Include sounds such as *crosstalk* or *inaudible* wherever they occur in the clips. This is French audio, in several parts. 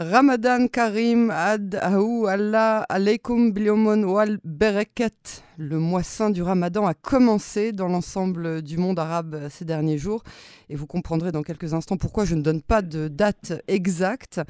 Ramadan Karim Ad Ahou Allah Aleikum Bliomon Wal Bereket. Le mois saint du Ramadan a commencé dans l'ensemble du monde arabe ces derniers jours et vous comprendrez dans quelques instants pourquoi je ne donne pas de date exacte.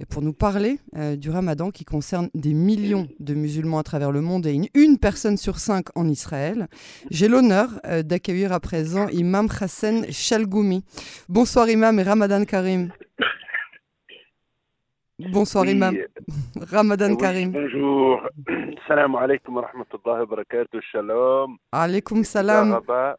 Et pour nous parler euh, du Ramadan qui concerne des millions de musulmans à travers le monde et une, personne sur cinq en Israël, j'ai l'honneur euh, d'accueillir à présent Imam Hassan Chalgoumi. Bonsoir Imam et Ramadan Karim. Bonsoir Oui, Imam. *laughs* Ramadan oui, Karim. Bonjour. *clears throat* Salam alaikum wa rahmatullahi wa barakatuh. Shalom. Alaikum salam. *laughs* Allah.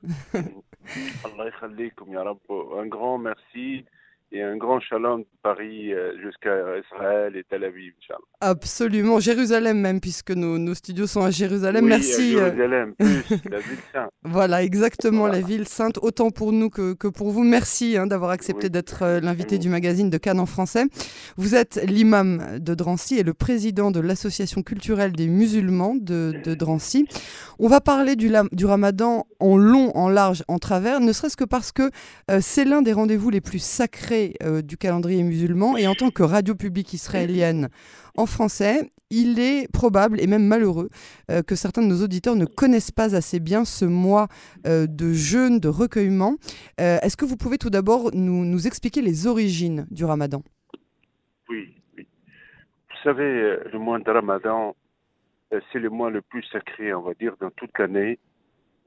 Un grand merci et un grand shalom de Paris euh, jusqu'à Israël et Tel Aviv. Absolument, Jérusalem même, puisque nos, nos studios sont à Jérusalem. Oui, Merci. à euh, Jérusalem, *laughs* plus la ville sainte. Voilà, exactement, Voilà. la ville sainte, autant pour nous que, que pour vous. Merci hein, d'avoir accepté Oui. d'être euh, l'invité du magazine de Cannes en français. Vous êtes l'imam de Drancy et le président de l'association culturelle des musulmans de, de Drancy. On va parler du, ramadan en long, en large, en travers, ne serait-ce que parce que euh, c'est l'un des rendez-vous les plus sacrés euh, du calendrier musulman. Et en tant que radio publique israélienne en français, il est probable et même malheureux euh, que certains de nos auditeurs ne connaissent pas assez bien ce mois euh, de jeûne, de recueillement. Est-ce que vous pouvez tout d'abord nous, nous expliquer les origines du ramadan? Oui, oui. Vous savez, le mois de Ramadan, c'est le mois le plus sacré, on va dire, dans toute l'année.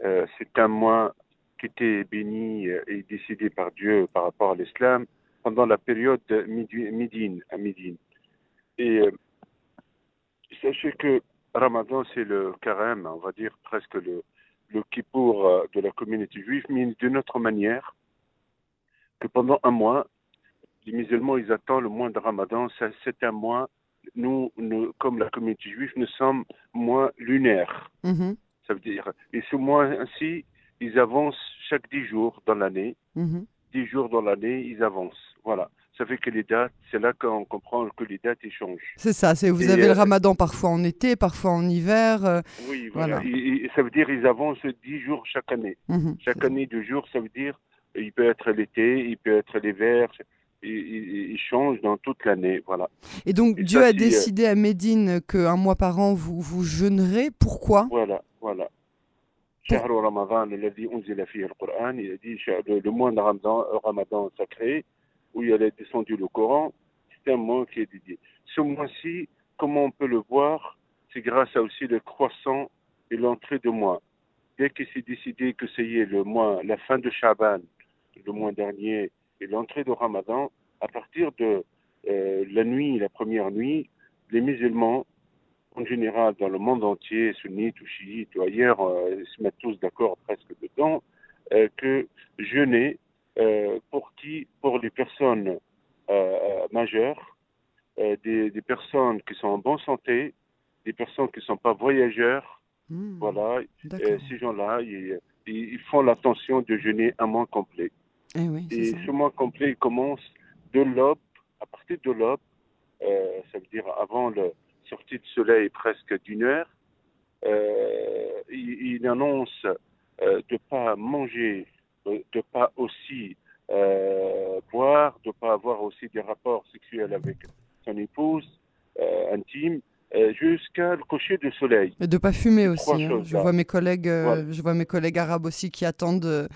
C'est un mois qui était béni et décidé par Dieu par rapport à l'islam pendant la période Midine à Midine. Et euh, sachez que Ramadan, c'est le carême, on va dire presque le, le kippour euh, de la communauté juive, mais d'une autre manière que pendant un mois, les musulmans, ils attendent le mois de Ramadan. C'est un mois, nous, nous, comme la communauté juive, nous sommes moins lunaires. Mm -hmm. Ça veut dire, et ce mois ainsi, ils avancent chaque dix jours dans l'année. Mm -hmm. 10 jours dans l'année, ils avancent. Voilà. Ça fait que les dates, c'est là qu'on comprend que les dates échangent. C'est ça, c'est vous avez le euh, ramadan parfois en été, parfois en hiver. Euh, oui, voilà. Et, ça veut dire ils avancent 10 jours chaque année. Mhm. Chaque année, 2 jours, ça veut dire euh, il peut être l'été, il peut être l'hiver, il, change dans toute l'année. Voilà. Et donc Dieu a décidé à Médine qu'un mois par an, vous, vous jeûnerez. Pourquoi? Voilà, voilà. شهر رمضان الذي أنزل فيه القرآن il a dit le, le mois de Ramadan, euh, Ramadan sacré où il a descendu le Coran c'est un mois qui est dédié ce mois-ci comment on peut le voir c'est grâce à aussi le croissant et l'entrée de mois dès que c'est décidé que c'est y est le mois la fin de Shaban le mois dernier et l'entrée de Ramadan à partir de euh, la nuit la première nuit les musulmans en général dans le monde entier, sunnites ou chiites ou ailleurs, euh, ils se mettent tous d'accord presque dedans, euh, que jeûner euh, pour qui Pour les personnes euh, majeures, des, des personnes qui sont en bonne santé, des personnes qui ne sont pas voyageurs, Hmm, voilà, ces gens-là, ils, ils font l'attention de jeûner un mois complet. Eh oui, Et ce mois complet il commence de l'aube, à partir de l'aube, ça veut dire avant la sortie du soleil presque d'une heure, euh, il, annonce euh, de pas manger, euh, de pas aussi boire, de pas avoir aussi des rapports sexuels avec son épouse intime, jusqu'à le coucher du soleil. Et de pas fumer aussi. hein. Je vois mes collègues, euh, Voilà. je vois mes collègues arabes aussi qui attendent, euh,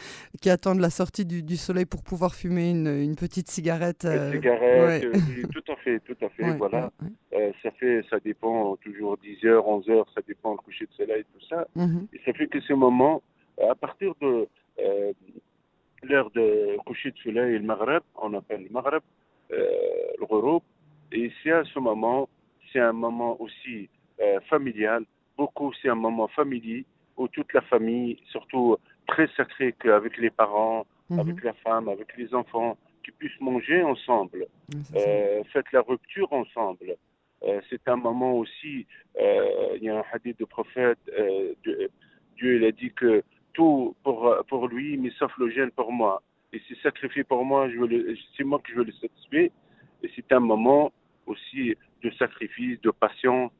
qui attendent la sortie du, du soleil pour pouvoir fumer une, une petite cigarette. Une cigarette, ouais. euh, oui, tout à fait, tout à fait, ouais, voilà. ouais, ça fait, ça dépend toujours 10 heures, 11 heures, ça dépend le coucher de soleil, tout ça. Mhm. Et ça fait que ce moment, à partir de euh, l'heure de coucher de soleil, le Maghreb, on appelle le Maghreb, euh, le Ghoroub, et c'est à ce moment, c'est un moment aussi euh, familial, beaucoup c'est un moment familier, où toute la famille, surtout très sacré qu'avec les parents, Mhm. avec la femme, avec les enfants, qui puissent manger ensemble euh, faites la rupture ensemble. Euh, c'est un moment aussi, il y a un hadith de prophète, Dieu, il a dit que tout pour, pour lui, mais sauf le gène pour moi. Et c'est sacrifié pour moi, c'est moi que je veux le satisfaire. Et c'est un moment aussi de sacrifice, de patience.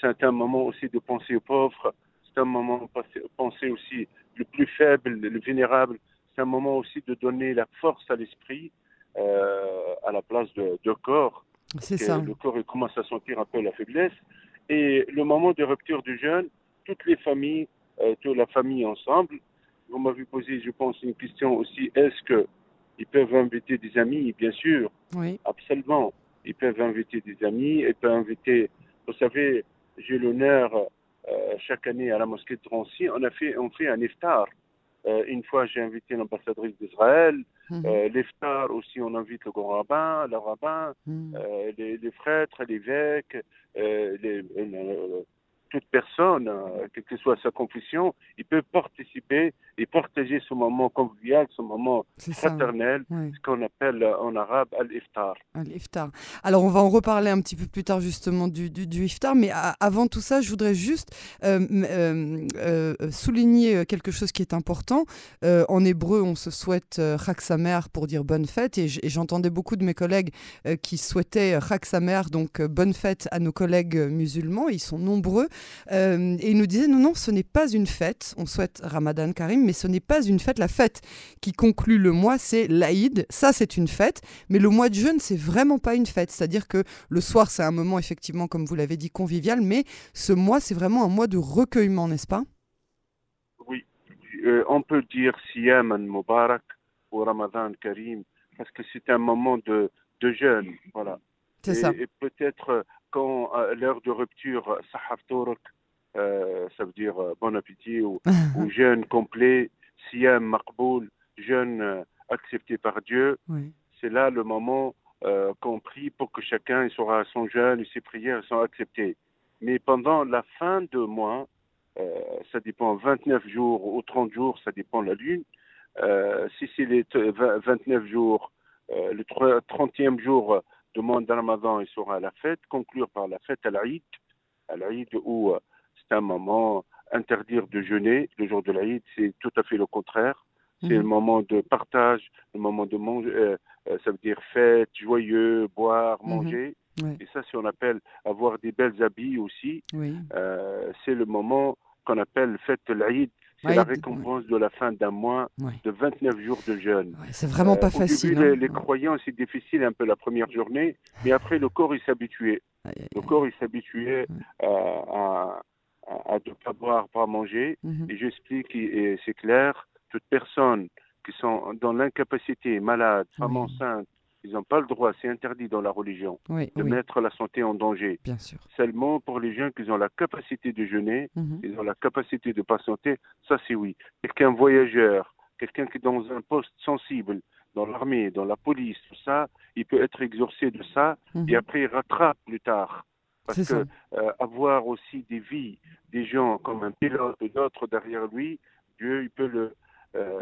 C'est un moment aussi de penser aux pauvres. C'est un moment de penser- aussi le plus faible, le vulnérable. C'est un moment aussi de donner la force à l'esprit euh, à la place de, de corps. C'est ça. Le corps il commence à sentir un peu la faiblesse. Et le moment de rupture du jeûne, toutes les familles, euh, toute la famille ensemble, vous m'avez posé, je pense, une question aussi, est-ce que ils peuvent inviter des amis? Bien sûr, Oui. absolument. Ils peuvent inviter des amis, ils peuvent inviter, vous savez, j'ai l'honneur euh, chaque année à la mosquée de Drancy, on a fait, on fait un iftar. Euh, une fois, j'ai invité l'ambassadrice d'Israël. Mhm. Euh, l'iftar aussi, on invite le grand rabbin, le rabbin, euh, les, les prêtres, l'évêque, euh, les- euh, toute personne, euh, quelle que soit sa confession, il peut participer et partager ce moment convivial, ce moment ça. fraternel, Ouais. ce qu'on appelle euh, en arabe al-iftar. Alors, on va en reparler un petit peu plus tard justement du, du, du iftar, mais a- avant tout ça, je voudrais juste euh, euh, euh, souligner quelque chose qui est important. En hébreu, on se souhaite Chag Samer pour dire bonne fête, et j'entendais beaucoup de mes collègues qui souhaitaient Chag Samer, donc bonne fête à nos collègues musulmans, ils sont nombreux, Euh, et ils nous disaient non, non, ce n'est pas une fête, on souhaite Ramadan Karim, mais ce n'est pas une fête. La fête qui conclut le mois, c'est l'Aïd, ça c'est une fête. Mais le mois de jeûne, c'est vraiment pas une fête. C'est-à-dire que le soir, c'est un moment, effectivement, comme vous l'avez dit, convivial, mais ce mois, c'est vraiment un mois de recueillement, n'est-ce pas? Oui, Euh, on peut dire Siyam Mubarak ou Ramadan Karim, parce que c'est un moment de, de jeûne. Voilà. C'est et, ça. et peut-être quand à l'heure de rupture, Sahaf Torok, euh, ça veut dire euh, bon appétit ou, *laughs* ou jeûne complet, Siyam Maqboul, jeûne euh, accepté par Dieu, Oui. c'est là le moment euh, qu'on prie pour que chacun il sera à son jeûne et ses prières sont acceptées. Mais pendant la fin de mois, euh, ça dépend 29 jours ou 30 jours, ça dépend de la lune. Euh, si c'est les t- 20 29 jours, euh, le tro- 30e jour de mois de Ramadan, il sera à la fête, conclure par la fête à l'Aïd, à l'Aïd où euh, c'est un moment interdire de jeûner. Le jour de l'Aïd, c'est tout à fait le contraire. C'est le Mhm. moment de partage, le moment de manger, euh, euh, ça veut dire fête, joyeux, boire, Mhm. manger. Ouais. Et ça, c'est on appelle avoir des belles habits aussi. Oui. Euh, c'est le moment qu'on appelle fête l'Aïd. C'est la récompense de la fin d'un mois Ouais. de 29 jours de jeûne. C'est vraiment pas Euh, facile. Au début, hein. les, les croyants, c'est difficile un peu la première journée, mais après, le corps, il s'habituait. Le corps, il s'habituait euh, à, à, à ne pas boire, pas manger. Mhm. Et j'explique, et c'est clair, toute personne qui sont dans l'incapacité, malade, femme enceinte, ils n'ont pas le droit, c'est interdit dans la religion, Oui, de oui, mettre la santé en danger. bien sûr. Seulement pour les gens qui ont la capacité de jeûner, Mhm. ils ont la capacité de patienter, ça c'est oui. Quelqu'un voyageur, quelqu'un qui est dans un poste sensible, dans l'armée, dans la police, tout ça, il peut être exorcé de ça Mhm. et après il rattrape plus tard. Parce que euh, avoir aussi des vies, des gens comme un pilote ou d'autres derrière lui, Dieu il peut le, euh,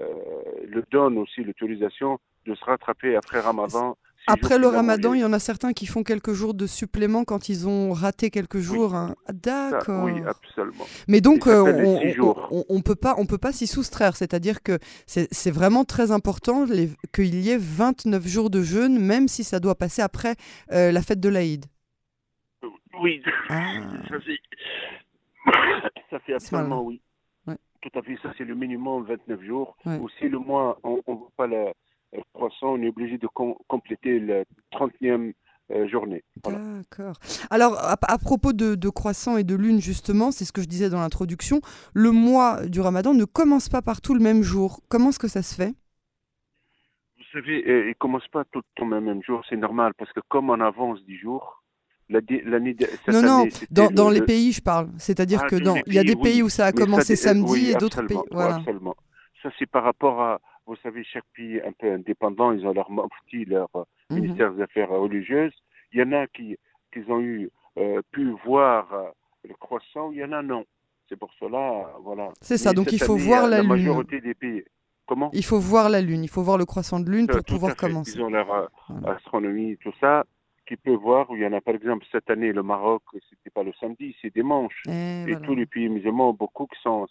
le donne aussi l'autorisation de se rattraper après Ramadan. Après le ramadan, il y en a certains qui font quelques jours de supplément quand ils ont raté quelques jours. hein. D'accord. oui, absolument. Mais donc, euh, on, on- on- peut pas, on peut pas s'y soustraire. C'est-à-dire que c'est vraiment très important qu'il y ait 29 jours de jeûne, même si ça doit passer après euh, la fête de l'Aïd. Oui, Ah. ça fait absolument oui. Ouais. Tout à fait, ça c'est le minimum 29 jours. Ouais. Aussi le mois, on ne voit pas le croissant, on est obligé de com- compléter la 30e euh, journée. Voilà. D'accord. Alors, à, à propos de, de croissant et de lune, justement, c'est ce que je disais dans l'introduction, le mois du ramadan ne commence pas partout le même jour. Comment est-ce que ça se fait? Vous savez, euh, il ne commence pas tout le temps le même jour, c'est normal, parce que comme on avance 10 jours, l'année Non, non, année, dans, le- dans les le- pays, je parle. C'est-à-dire Ah, que dans dans, les il y a des pays où ça a ça commencé dé- samedi et d'autres pays. Voilà. absolument. Ça, c'est par rapport à, vous savez, chaque pays un peu indépendant, ils ont leur leur euh, Mhm. ministère des Affaires religieuses. Il y en a qui, qui ont eu, euh, pu voir euh, le croissant, il y en a non. C'est pour cela, voilà. C'est ça, Mais donc il faut année, voir euh, la lune. majorité des pays. Comment Il faut voir la lune, il faut voir le croissant de lune pour tout pouvoir commencer. Ils ont leur euh, Voilà. astronomie, tout ça, qui peut voir. Il y en a par exemple cette année, le Maroc, c'était pas le samedi, c'est dimanche. Et Et voilà. tous les pays musulmans, beaucoup qui sont.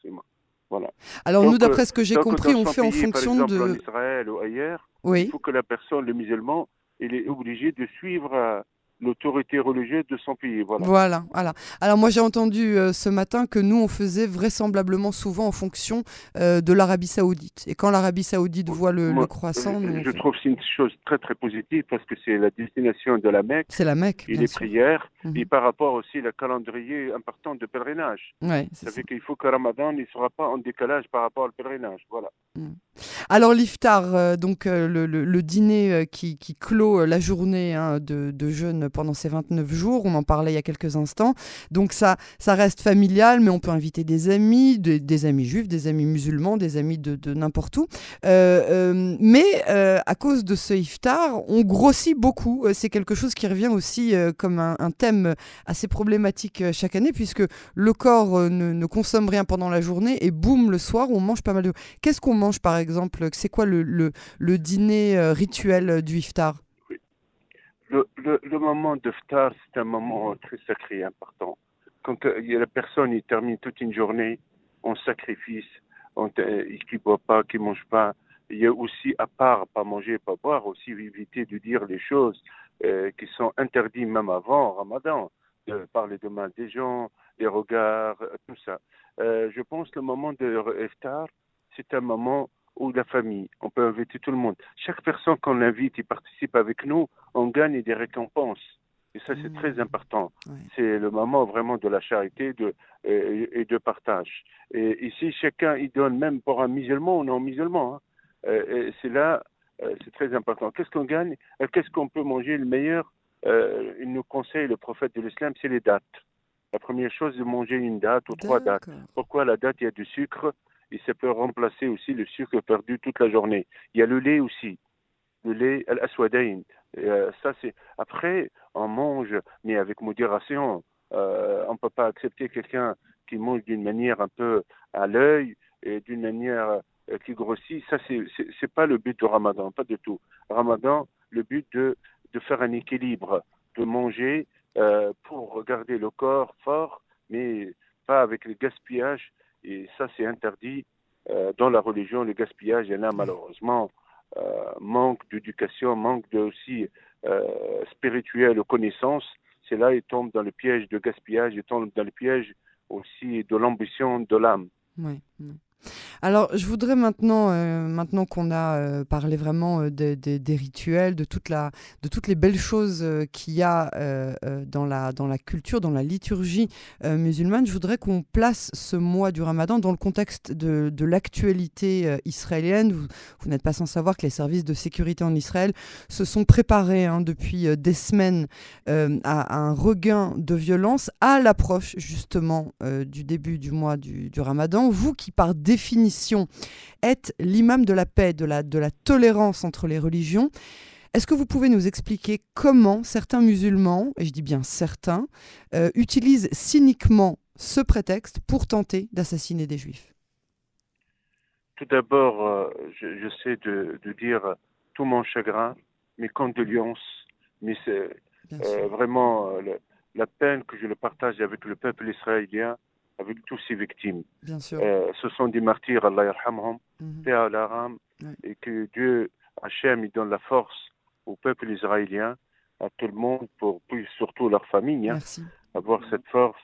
Voilà. Alors Donc, nous, d'après ce que j'ai Donc, compris, on fait en pays, fonction par exemple, en de... Israël ou ailleurs, il Oui, faut que la personne, le musulman, il est obligé de suivre euh, l'autorité religieuse de son pays. Voilà. Voilà, voilà. Alors moi j'ai entendu euh, ce matin que nous on faisait vraisemblablement souvent en fonction euh, de l'Arabie Saoudite. Et quand l'Arabie Saoudite voit le, le croissant, nous, Je trouve que c'est une chose très très positive parce que c'est la destination de la Mecque c'est la Mecque. et les sûr. prières Mhm. et par rapport aussi au calendrier important de pèlerinage. Ouais, Ça ça. fait qu'il faut que Ramadan ne sera pas en décalage par rapport au pèlerinage. Voilà. Alors l'iftar, euh, donc le, le- le dîner qui, qui clôt la journée hein, de, de jeûne pendant ces 29 jours, on en parlait il y a quelques instants. Donc ça, ça reste familial, mais on peut inviter des amis, des, amis juifs, des amis musulmans, des amis de, n'importe où. Euh, euh, mais euh, à cause de ce iftar, on grossit beaucoup. C'est quelque chose qui revient aussi comme un, thème assez problématique chaque année, puisque le corps ne, consomme rien pendant la journée et boum, le soir, on mange pas mal de... Qu'est-ce qu'on mange par exemple? C'est quoi le, le, dîner rituel du iftar? Le, moment de ftar, c'est un moment très sacré important. Quand euh, la personne il termine toute une journée en sacrifice, on, qui ne boit pas, qui ne mange pas, il y a aussi, à part pas manger, pas boire, aussi éviter de dire les choses euh, qui sont interdites même avant Ramadan, de parler de mal des gens, les regards, euh, tout ça. Je pense que le moment de iftar, c'est un moment où la famille, on peut inviter tout le monde. Chaque personne qu'on invite et participe avec nous, on gagne des récompenses. Et ça, c'est Mmh. très important. Ouais. C'est le moment vraiment de la charité de, et, et de partage. Et ici, chacun, il donne, même pour un musulman ou non musulman. hein. Euh, c'est là, euh, c'est très important. Qu'est-ce qu'on gagne? Euh, Qu'est-ce qu'on peut manger le meilleur? Il nous conseille, le prophète de l'islam, c'est les dates. La première chose, c'est de manger une date ou trois dates. Pourquoi la date, il y a du sucre? Et ça peut remplacer aussi le sucre perdu toute la journée. Il y a le lait aussi, le lait al-aswadain. Euh. Après, on mange, mais avec modération. Euh, on ne peut pas accepter quelqu'un qui mange d'une manière un peu à l'œil et d'une manière euh, qui grossit. Ça, c'est, c'est, pas le but du ramadan, pas du tout. Ramadan, le but de, de faire un équilibre, de manger pour garder le corps fort, mais pas avec le gaspillage. Et ça, c'est interdit euh, dans la religion. Le gaspillage, et là, malheureusement, euh, manque d'éducation, manque de aussi euh, spirituel ou connaissance. C'est là il tombe dans le piège de gaspillage, il tombe dans le piège aussi de l'ambition de l'âme. Ouais. Alors, je voudrais maintenant, euh, maintenant qu'on a euh, parlé vraiment euh, des, rituels, de, toutes les belles choses qu'il y a dans, la, dans la culture, dans la liturgie musulmane, je voudrais qu'on place ce mois du ramadan dans le contexte de, de l'actualité israélienne. Vous, n'êtes pas sans savoir que les services de sécurité en Israël se sont préparés hein, depuis des semaines à, un regain de violence à l'approche justement du début du mois du, du ramadan. Vous qui par définition êtes l'imam de la paix, de la, de la tolérance entre les religions, est-ce que vous pouvez nous expliquer comment certains musulmans, et je dis bien certains, euh, utilisent cyniquement ce prétexte pour tenter d'assassiner des juifs? Tout d'abord, euh, je, je sais de, de dire tout mon chagrin, mes condoléances, mais c'est euh, vraiment euh, le- la peine que je le partage avec le peuple israélien, avec tous ses victimes. Bien sûr. Euh, ce sont des martyrs, Allah yarhamhum, Mhm. paix à leur âme, et que Dieu, Hachem, il donne la force au peuple israélien, à tout le monde, pour puis surtout leur famille, hein, avoir cette force.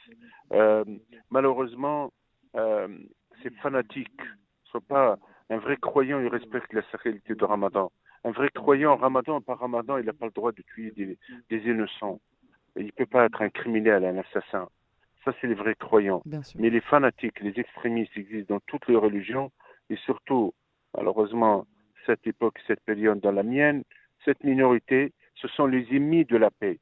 Euh, malheureusement, euh, ces fanatiques ne sont pas un vrai croyant, il respecte la sacralité de Ramadan. Un vrai croyant, Ramadan par Ramadan, il n'a pas le droit de tuer des, des innocents. Il ne peut pas être un criminel, un assassin. Ça, c'est les vrais croyants. Mais les fanatiques, les extrémistes existent dans toutes les religions et surtout, malheureusement, cette époque, cette période dans la mienne, cette minorité, ce sont les ennemis de la paix.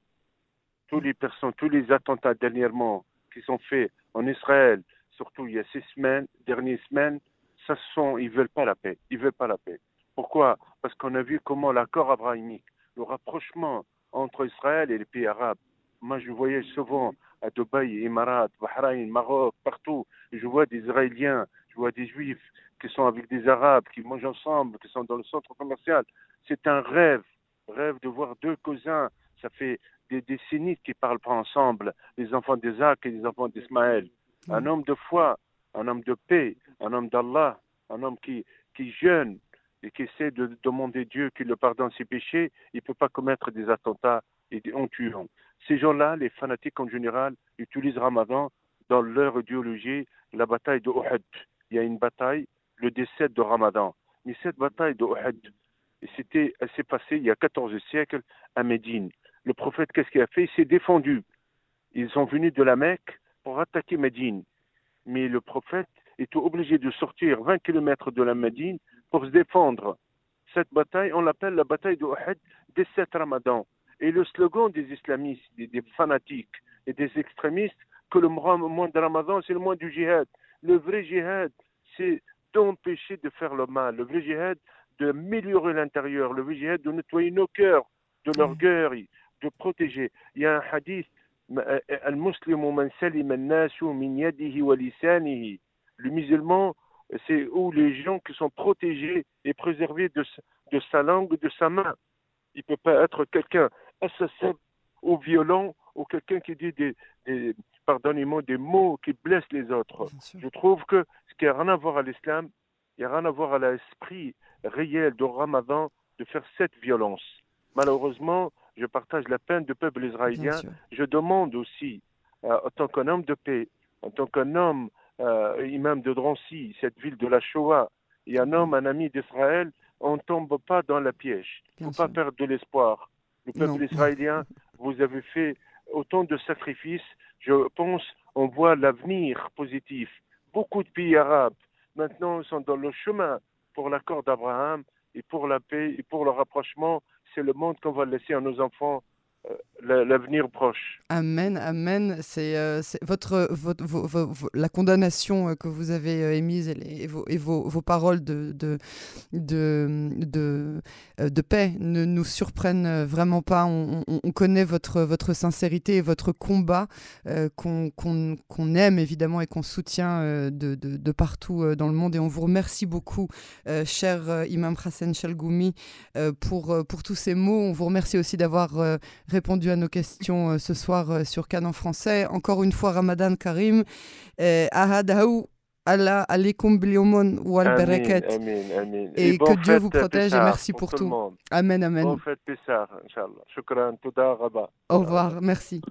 Tous les personnes, tous les attentats dernièrement qui sont faits en Israël, surtout il y a six semaines, dernières semaines, ça sont, ils veulent pas la paix. Ils veulent pas la paix. Pourquoi? Parce qu'on a vu comment l'accord abrahamique, le rapprochement entre Israël et les pays arabes. Moi, je voyage souvent à Dubaï, Émirats, Bahreïn, Maroc, partout. Je vois des Israéliens, je vois des Juifs qui sont avec des Arabes, qui mangent ensemble, qui sont dans le centre commercial. C'est un rêve, rêve de voir deux cousins. Ça fait des décennies qu'ils parlent pas ensemble, les enfants d'Isaac et les enfants d'Ismaël. Un Mm. homme de foi, un homme de paix, un homme d'Allah, un homme qui, qui jeûne et qui essaie de demander Dieu qu'il le pardonne ses péchés, il ne peut pas commettre des attentats et des, tuant. Ces gens-là, les fanatiques en général, utilisent Ramadan dans leur idéologie, la bataille de Uhud. Il y a une bataille le décès de Ramadan. Mais cette bataille de Uhud, c'était, elle s'est passée il y a 14 siècles à Médine. Le prophète, qu'est-ce qu'il a fait? Il s'est défendu. Ils sont venus de la Mecque pour attaquer Médine. Mais le prophète était obligé de sortir 20 km de la Médine pour se défendre. Cette bataille, on l'appelle la bataille de Uhud des 7 Ramadan. Et le slogan des islamistes, des, des fanatiques et des extrémistes, que le mois de Ramadan, c'est le mois du djihad. Le vrai djihad, c'est d'empêcher de faire le mal. Le vrai djihad, d'améliorer l'intérieur. Le vrai djihad, de nettoyer nos cœurs de l'orgueil, de protéger. Il y a un hadith, le musulman, c'est où les gens qui sont protégés et préservés de, de sa langue, de sa main. Il ne peut pas être quelqu'un assassin ou violent ou quelqu'un qui dit des, des pardonnez-moi, des mots qui blessent les autres. Je trouve que ce qui n'a rien à voir à l'islam, il n'y a rien à voir à l'esprit réel de Ramadan de faire cette violence. Malheureusement, je partage la peine du peuple israélien. Je demande aussi, euh, en tant qu'un homme de paix, en tant qu'un homme, euh, imam de Drancy, cette ville de la Shoah, et un homme, un ami d'Israël, on ne tombe pas dans la piège. Il ne faut pas perdre de l'espoir. Le peuple israélien, vous avez fait autant de sacrifices. Je pense, on voit l'avenir positif. Beaucoup de pays arabes, maintenant, sont dans le chemin pour l'accord d'Abraham et pour la paix et pour le rapprochement. C'est le monde qu'on va laisser à nos enfants l'avenir proche. Amen, amen. C'est euh, votre, votre la condamnation euh, que vous avez émise et, vos, paroles de, de, de, de, paix ne nous surprennent vraiment pas. On, on, connaît votre, votre sincérité et votre combat qu'on qu'on aime évidemment et qu'on soutient de, de, partout dans le monde. Et on vous remercie beaucoup, cher Imam Hassan Chalgoumi, pour, pour tous ces mots. On vous remercie aussi d'avoir répondu à nos questions euh, ce soir euh, sur Canon français. Encore une fois, Ramadan Karim. Euh, Ahadaou Allah alaikum bliomon ou al. Et, que Dieu vous protège et merci pour, tout. Amen, amen. Bon fête Pessar, Inch'Allah. Shukran, Au revoir, merci.